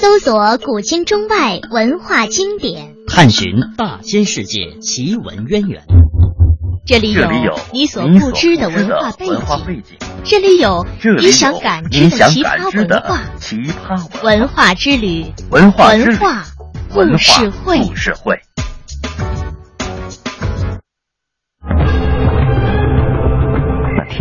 搜索古今中外文化经典，探寻大千世界奇闻渊源。这里有你所不知的文化背景，这里有你想感知的奇葩文化。奇葩文化之旅，文化文化故事会。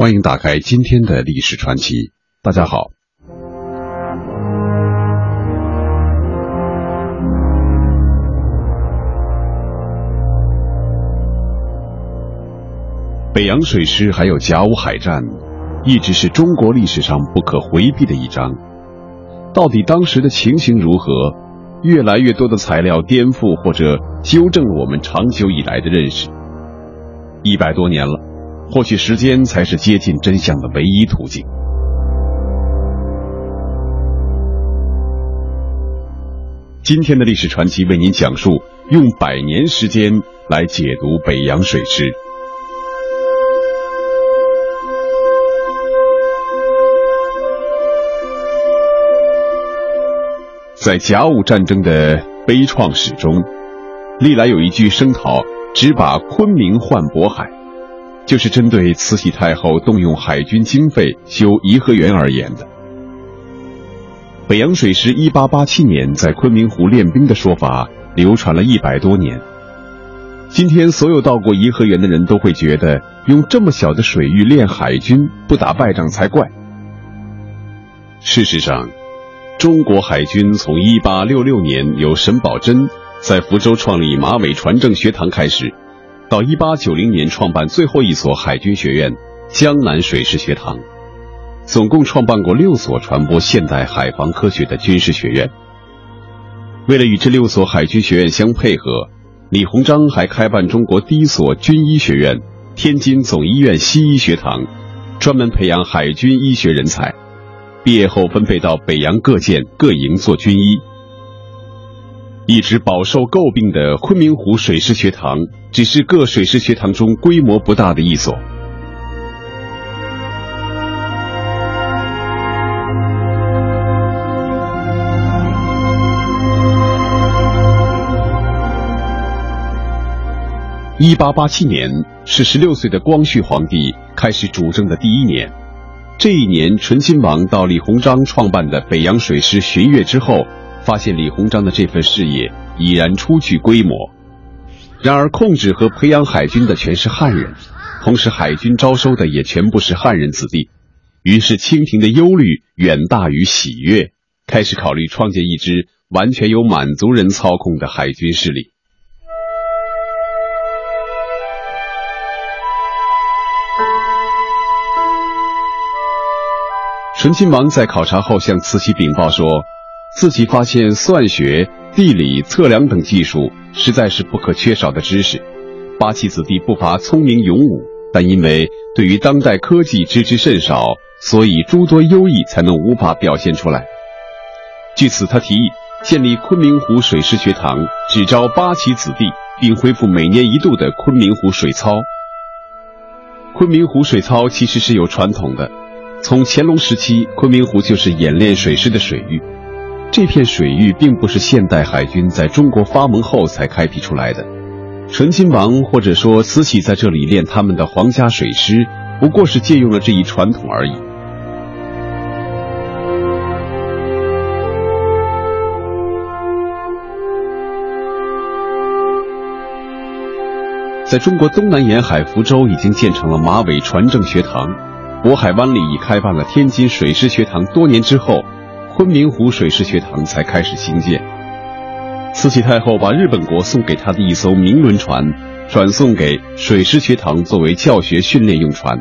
欢迎打开今天的历史传奇。大家好，北洋水师还有甲午海战，一直是中国历史上不可回避的一章。到底当时的情形如何？越来越多的材料颠覆或者纠正了我们长久以来的认识。一百多年了。或许时间才是接近真相的唯一途径。今天的历史传奇为您讲述，用百年时间来解读北洋水师。在甲午战争的悲怆史中，历来有一句声讨：“只把昆明换渤海。”就是针对慈禧太后动用海军经费修颐和园而言的。北洋水师一八八七年在昆明湖练兵的说法流传了一百多年。今天所有到过颐和园的人都会觉得，用这么小的水域练海军不打败仗才怪。事实上，中国海军从一八六六年由沈葆桢在福州创立马尾船政学堂开始。到一八九零年创办最后一所海军学院——江南水师学堂，总共创办过六所传播现代海防科学的军事学院。为了与这六所海军学院相配合，李鸿章还开办中国第一所军医学院——天津总医院西医学堂，专门培养海军医学人才。毕业后分配到北洋各舰各营做军医。一直饱受诟病的昆明湖水师学堂，只是各水师学堂中规模不大的一所。一八八七年是十六岁的光绪皇帝开始主政的第一年，这一年，醇亲王到李鸿章创办的北洋水师巡阅之后。发现李鸿章的这份事业已然初具规模，然而控制和培养海军的全是汉人，同时海军招收的也全部是汉人子弟，于是清廷的忧虑远大于喜悦，开始考虑创建一支完全由满族人操控的海军势力。醇亲王在考察后向慈禧禀报说。自己发现算学、地理、测量等技术实在是不可缺少的知识。八旗子弟不乏聪明勇武，但因为对于当代科技知之甚少，所以诸多优异才能无法表现出来。据此，他提议建立昆明湖水师学堂，只招八旗子弟，并恢复每年一度的昆明湖水操。昆明湖水操其实是有传统的，从乾隆时期，昆明湖就是演练水师的水域。这片水域并不是现代海军在中国发蒙后才开辟出来的，醇亲王或者说慈禧在这里练他们的皇家水师，不过是借用了这一传统而已。在中国东南沿海福州已经建成了马尾船政学堂，渤海湾里已开办了天津水师学堂，多年之后。昆明湖水师学堂才开始兴建。慈禧太后把日本国送给她的一艘明轮船转送给水师学堂作为教学训练用船。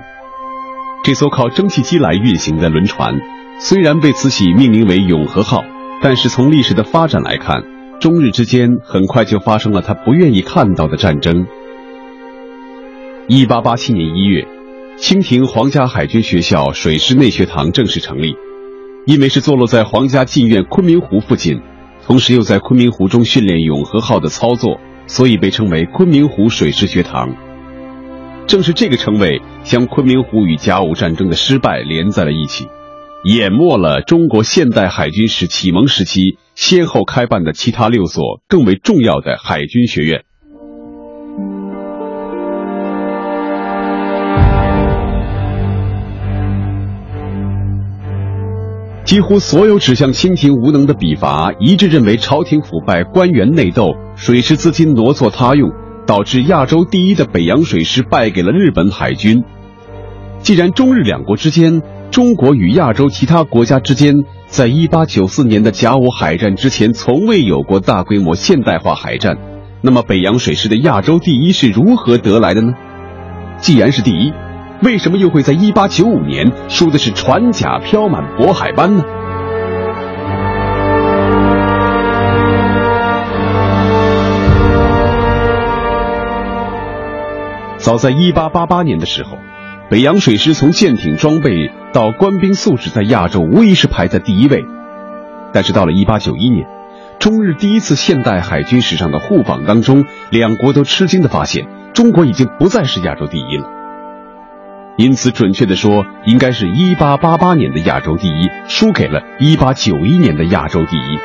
这艘靠蒸汽机来运行的轮船，虽然被慈禧命名为“永和号”，但是从历史的发展来看，中日之间很快就发生了他不愿意看到的战争。一八八七年一月，清廷皇家海军学校水师内学堂正式成立。因为是坐落在皇家禁院昆明湖附近，同时又在昆明湖中训练永和号的操作，所以被称为昆明湖水师学堂。正是这个称谓，将昆明湖与甲午战争的失败连在了一起，淹没了中国现代海军史启蒙时期先后开办的其他六所更为重要的海军学院。几乎所有指向清廷无能的笔伐，一致认为朝廷腐败、官员内斗、水师资金挪作他用，导致亚洲第一的北洋水师败给了日本海军。既然中日两国之间，中国与亚洲其他国家之间，在一八九四年的甲午海战之前，从未有过大规模现代化海战，那么北洋水师的亚洲第一是如何得来的呢？既然是第一。为什么又会在一八九五年输的是船甲飘满渤海湾呢？早在一八八八年的时候，北洋水师从舰艇装备到官兵素质，在亚洲无疑是排在第一位。但是到了一八九一年，中日第一次现代海军史上的互访当中，两国都吃惊的发现，中国已经不再是亚洲第一了。因此，准确的说，应该是一八八八年的亚洲第一输给了一八九一年的亚洲第一。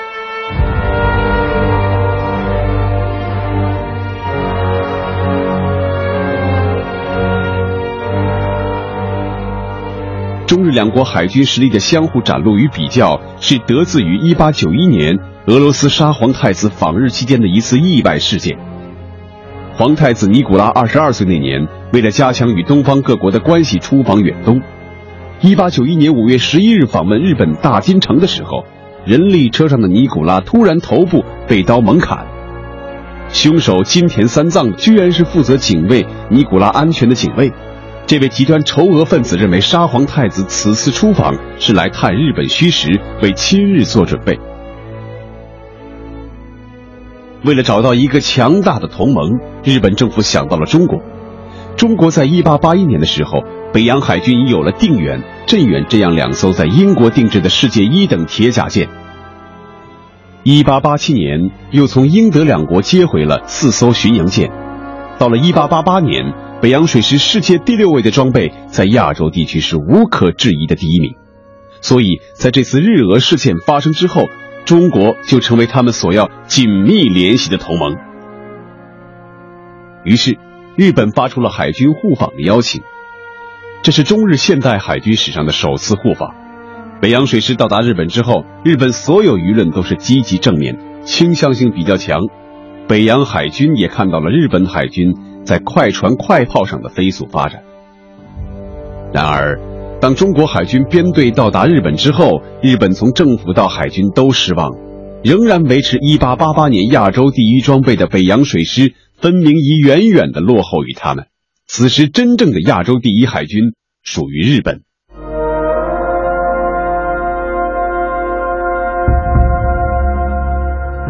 中日两国海军实力的相互展露与比较，是得自于一八九一年俄罗斯沙皇太子访日期间的一次意外事件。皇太子尼古拉二十二岁那年，为了加强与东方各国的关系，出访远东。一八九一年五月十一日访问日本大金城的时候，人力车上的尼古拉突然头部被刀猛砍，凶手金田三藏居然是负责警卫尼古拉安全的警卫。这位极端仇俄分子认为沙皇太子此次出访是来探日本虚实，为亲日做准备。为了找到一个强大的同盟，日本政府想到了中国。中国在一八八一年的时候，北洋海军已有了定远、镇远这样两艘在英国定制的世界一等铁甲舰。一八八七年，又从英德两国接回了四艘巡洋舰。到了一八八八年，北洋水师世界第六位的装备，在亚洲地区是无可置疑的第一名。所以，在这次日俄事件发生之后。中国就成为他们所要紧密联系的同盟。于是，日本发出了海军互访的邀请。这是中日现代海军史上的首次互访。北洋水师到达日本之后，日本所有舆论都是积极正面，倾向性比较强。北洋海军也看到了日本海军在快船快炮上的飞速发展。然而，当中国海军编队到达日本之后，日本从政府到海军都失望，仍然维持1888年亚洲第一装备的北洋水师，分明已远远的落后于他们。此时，真正的亚洲第一海军属于日本。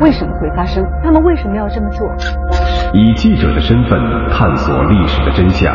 为什么会发生？他们为什么要这么做？以记者的身份探索历史的真相。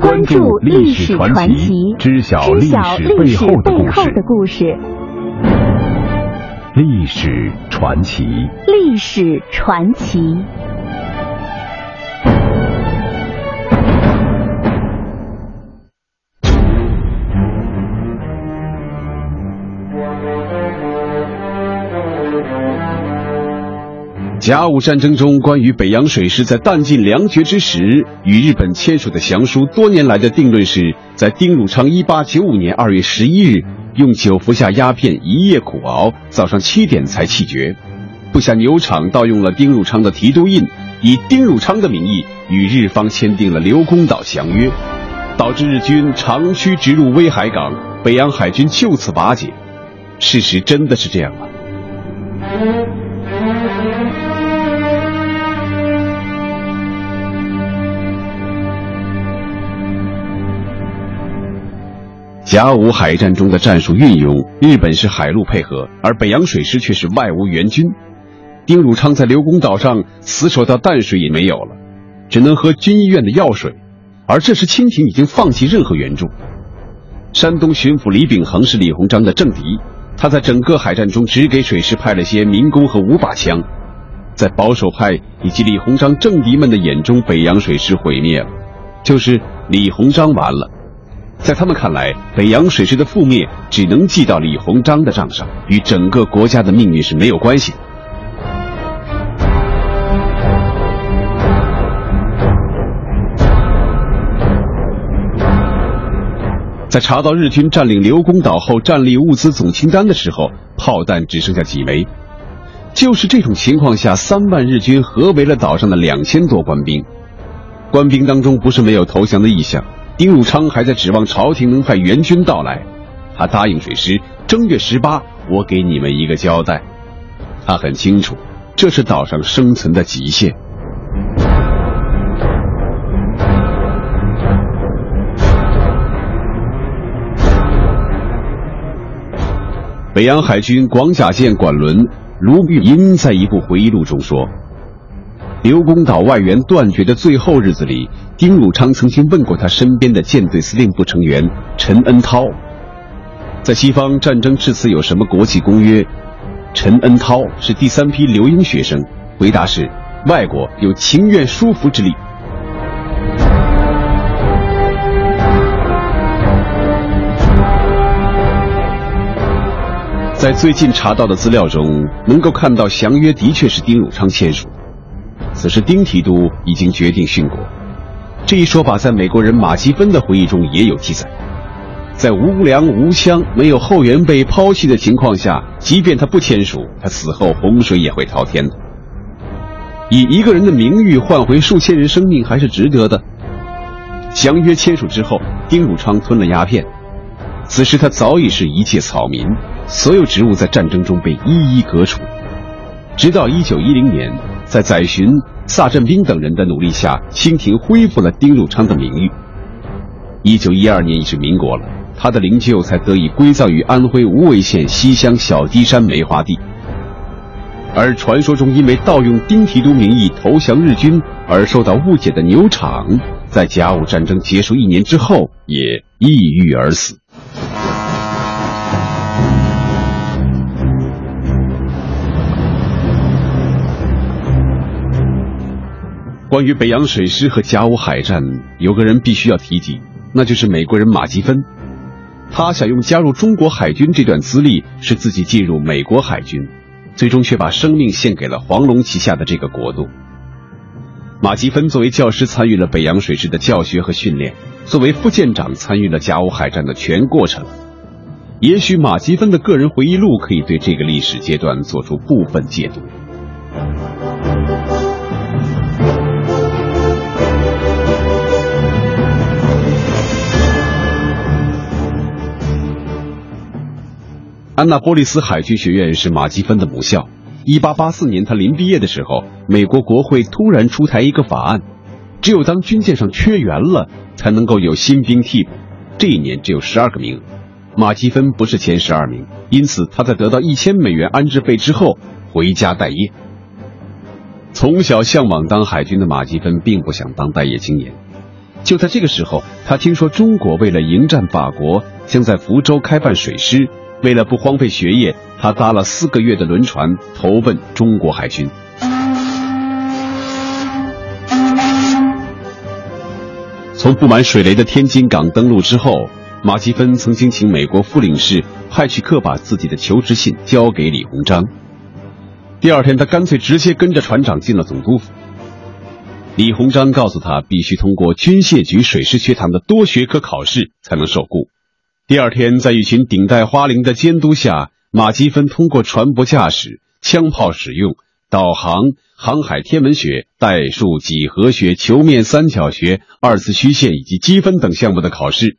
关注历史传奇，知晓历史背后的故事。历史传奇，历史传奇。甲午战争中，关于北洋水师在弹尽粮绝之时与日本签署的降书，多年来的定论是在丁汝昌1895年2月11日用酒服下鸦片，一夜苦熬，早上七点才气绝。部下牛场盗用了丁汝昌的提督印，以丁汝昌的名义与日方签订了刘公岛降约，导致日军长驱直入威海港，北洋海军就此瓦解。事实真的是这样吗？甲午海战中的战术运用，日本是海陆配合，而北洋水师却是外无援军。丁汝昌在刘公岛上死守到淡水也没有了，只能喝军医院的药水。而这时清廷已经放弃任何援助。山东巡抚李秉衡是李鸿章的政敌，他在整个海战中只给水师派了些民工和五把枪。在保守派以及李鸿章政敌们的眼中，北洋水师毁灭了，就是李鸿章完了。在他们看来，北洋水师的覆灭只能记到李鸿章的账上，与整个国家的命运是没有关系。在查到日军占领刘公岛后战力物资总清单的时候，炮弹只剩下几枚。就是这种情况下，三万日军合围了岛上的两千多官兵，官兵当中不是没有投降的意向。丁汝昌还在指望朝廷能派援军到来，他答应水师，正月十八我给你们一个交代。他很清楚，这是岛上生存的极限。北洋海军广甲舰管轮卢玉英在一部回忆录中说。刘公岛外援断绝的最后日子里，丁汝昌曾经问过他身边的舰队司令部成员陈恩涛，在西方战争至此有什么国际公约？陈恩涛是第三批留英学生，回答是：外国有情愿说服之力。在最近查到的资料中，能够看到降约的确是丁汝昌签署。此时，丁提督已经决定殉国。这一说法在美国人马基芬的回忆中也有记载。在无粮无枪、没有后援被抛弃的情况下，即便他不签署，他死后洪水也会滔天的。以一个人的名誉换回数千人生命，还是值得的。降约签署之后，丁汝昌吞了鸦片。此时他早已是一介草民，所有职务在战争中被一一革除。直到一九一零年。在载洵、萨振兵等人的努力下，清廷恢复了丁汝昌的名誉。一九一二年已是民国了，他的灵柩才得以归葬于安徽无为县西乡小低山梅花地。而传说中因为盗用丁提督名义投降日军而受到误解的牛场，在甲午战争结束一年之后也抑郁而死。关于北洋水师和甲午海战，有个人必须要提及，那就是美国人马吉芬。他想用加入中国海军这段资历，使自己进入美国海军，最终却把生命献给了黄龙旗下的这个国度。马吉芬作为教师参与了北洋水师的教学和训练，作为副舰长参与了甲午海战的全过程。也许马吉芬的个人回忆录可以对这个历史阶段做出部分解读。安娜波利斯海军学院是马基芬的母校。一八八四年，他临毕业的时候，美国国会突然出台一个法案，只有当军舰上缺员了，才能够有新兵替补。这一年只有十二个名额，马基芬不是前十二名，因此他在得到一千美元安置费之后回家待业。从小向往当海军的马基芬并不想当待业青年。就在这个时候，他听说中国为了迎战法国，将在福州开办水师。为了不荒废学业，他搭了四个月的轮船投奔中国海军。从布满水雷的天津港登陆之后，马基芬曾经请美国副领事派去克把自己的求职信交给李鸿章。第二天，他干脆直接跟着船长进了总督府。李鸿章告诉他，必须通过军械局水师学堂的多学科考试才能受雇。第二天，在一群顶戴花翎的监督下，马基芬通过船舶驾驶、枪炮使用、导航、航海天文学、代数、几何学、球面三角学、二次曲线以及积分等项目的考试。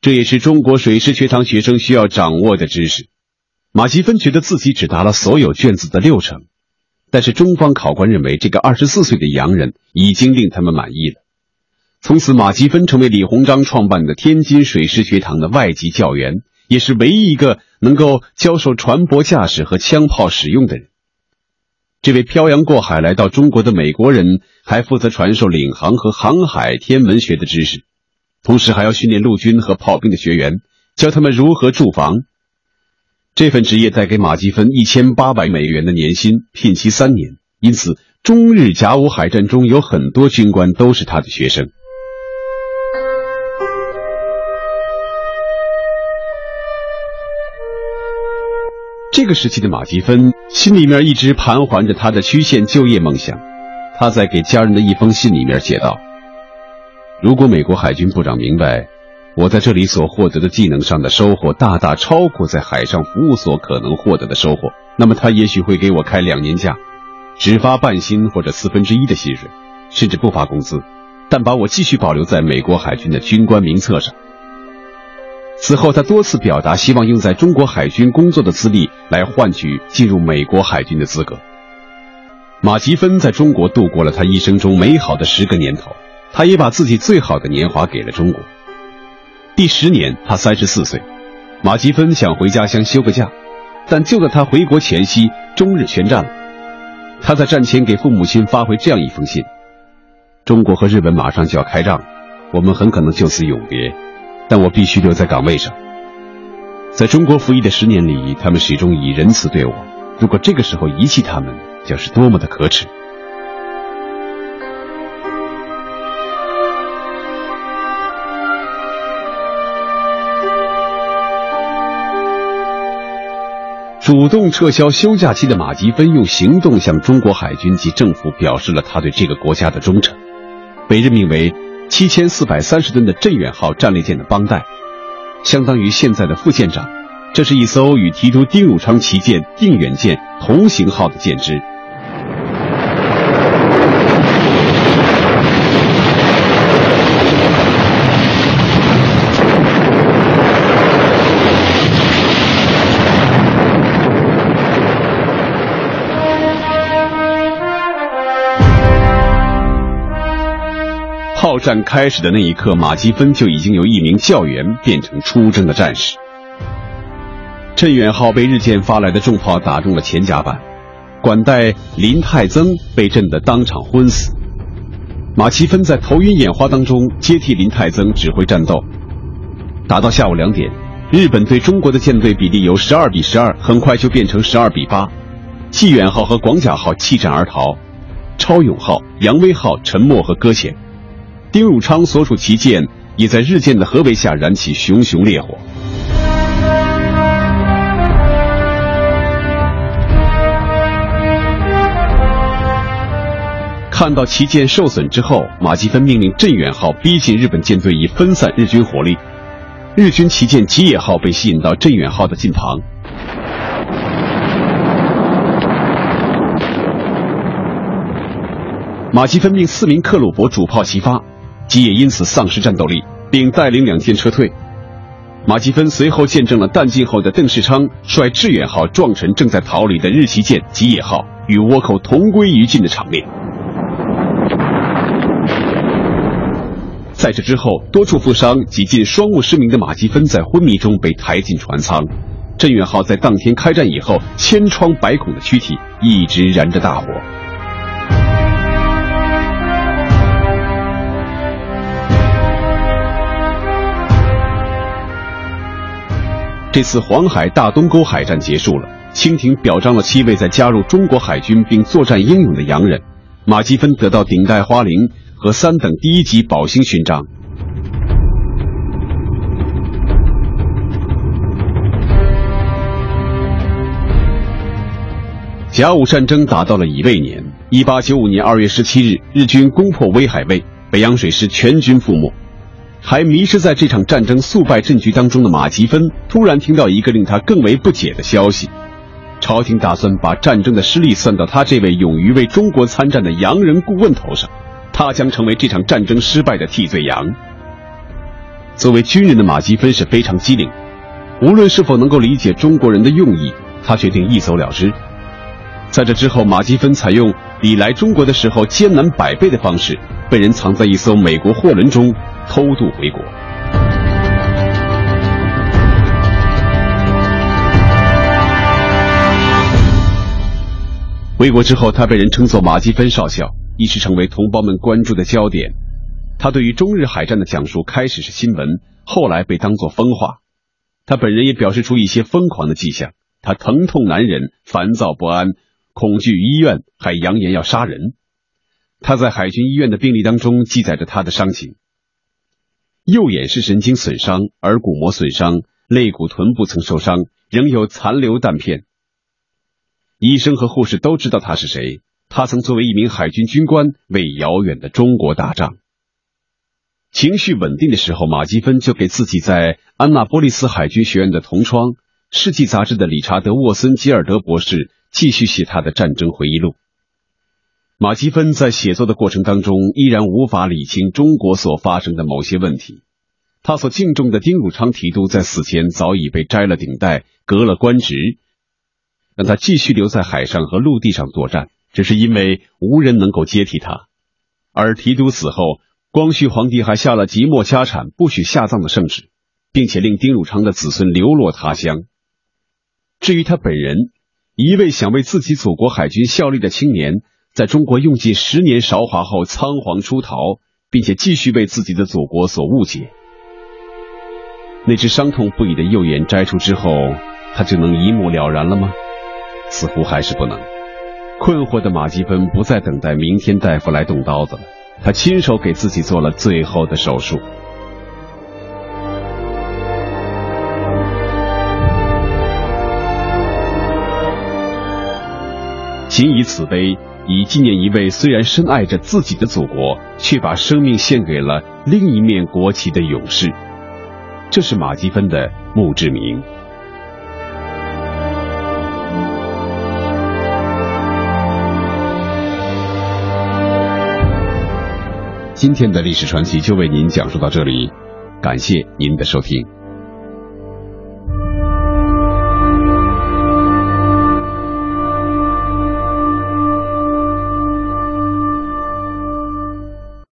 这也是中国水师学堂学生需要掌握的知识。马基芬觉得自己只答了所有卷子的六成，但是中方考官认为这个二十四岁的洋人已经令他们满意了。从此，马吉芬成为李鸿章创办的天津水师学堂的外籍教员，也是唯一一个能够教授船舶驾驶和枪炮使用的人。这位漂洋过海来到中国的美国人，还负责传授领航和航海天文学的知识，同时还要训练陆军和炮兵的学员，教他们如何驻防。这份职业带给马吉芬一千八百美元的年薪，聘期三年。因此，中日甲午海战中有很多军官都是他的学生。这个时期的马基芬心里面一直盘桓着他的曲线就业梦想。他在给家人的一封信里面写道：“如果美国海军部长明白。”我在这里所获得的技能上的收获，大大超过在海上服务所可能获得的收获。那么，他也许会给我开两年假，只发半薪或者四分之一的薪水，甚至不发工资，但把我继续保留在美国海军的军官名册上。此后，他多次表达希望用在中国海军工作的资历来换取进入美国海军的资格。马吉芬在中国度过了他一生中美好的十个年头，他也把自己最好的年华给了中国。第十年，他三十四岁，马吉芬想回家乡休个假，但就在他回国前夕，中日宣战了。他在战前给父母亲发回这样一封信：“中国和日本马上就要开仗，我们很可能就此永别，但我必须留在岗位上。在中国服役的十年里，他们始终以仁慈对我。如果这个时候遗弃他们，将是多么的可耻。”主动撤销休假期的马吉芬用行动向中国海军及政府表示了他对这个国家的忠诚，被任命为七千四百三十吨的镇远号战列舰的帮带，相当于现在的副舰长。这是一艘与提督丁汝昌旗舰定远舰同型号的舰只。炮战开始的那一刻，马基芬就已经由一名教员变成出征的战士。镇远号被日舰发来的重炮打中了前甲板，管带林泰增被震得当场昏死。马奇芬在头晕眼花当中接替林泰增指挥战斗。打到下午两点，日本对中国的舰队比例由十二比十二，很快就变成十二比八。济远号和广甲号弃战而逃，超勇号、扬威号沉没和搁浅。丁汝昌所属旗舰也在日舰的合围下燃起熊熊烈火。看到旗舰受损之后，马基芬命令镇远号逼近日本舰队，以分散日军火力。日军旗舰吉野号被吸引到镇远号的近旁。马基芬命四名克虏伯主炮齐发。吉野因此丧失战斗力，并带领两舰撤退。马吉芬随后见证了弹尽后的邓世昌率致远号撞沉正在逃离的日旗舰吉野号，与倭寇同归于尽的场面。在这之后，多处负伤、几近双目失明的马吉芬在昏迷中被抬进船舱。镇远号在当天开战以后，千疮百孔的躯体一直燃着大火。这次黄海大东沟海战结束了，清廷表彰了七位在加入中国海军并作战英勇的洋人，马基芬得到顶戴花翎和三等第一级宝星勋章。甲午战争打到了乙未年，一八九五年二月十七日，日军攻破威海卫，北洋水师全军覆没。还迷失在这场战争速败阵局当中的马吉芬，突然听到一个令他更为不解的消息：朝廷打算把战争的失利算到他这位勇于为中国参战的洋人顾问头上，他将成为这场战争失败的替罪羊。作为军人的马吉芬是非常机灵，无论是否能够理解中国人的用意，他决定一走了之。在这之后，马吉芬采用比来中国的时候艰难百倍的方式，被人藏在一艘美国货轮中偷渡回国。回国之后，他被人称作马基芬少校，一时成为同胞们关注的焦点。他对于中日海战的讲述开始是新闻，后来被当作疯话。他本人也表示出一些疯狂的迹象，他疼痛难忍，烦躁不安。恐惧医院，还扬言要杀人。他在海军医院的病历当中记载着他的伤情：右眼视神经损伤，耳骨膜损伤，肋骨、臀部曾受伤，仍有残留弹片。医生和护士都知道他是谁。他曾作为一名海军军官为遥远的中国打仗。情绪稳定的时候，马基芬就给自己在安娜波利斯海军学院的同窗，《世纪》杂志的理查德·沃森·吉尔德博士。继续写他的战争回忆录。马基芬在写作的过程当中，依然无法理清中国所发生的某些问题。他所敬重的丁汝昌提督在死前早已被摘了顶戴，革了官职，让他继续留在海上和陆地上作战，只是因为无人能够接替他。而提督死后，光绪皇帝还下了即没家产、不许下葬的圣旨，并且令丁汝昌的子孙流落他乡。至于他本人，一位想为自己祖国海军效力的青年，在中国用尽十年韶华后仓皇出逃，并且继续为自己的祖国所误解。那只伤痛不已的右眼摘除之后，他就能一目了然了吗？似乎还是不能。困惑的马基芬不再等待明天大夫来动刀子了，他亲手给自己做了最后的手术。谨以此碑，以纪念一位虽然深爱着自己的祖国，却把生命献给了另一面国旗的勇士。这是马基芬的墓志铭。今天的历史传奇就为您讲述到这里，感谢您的收听。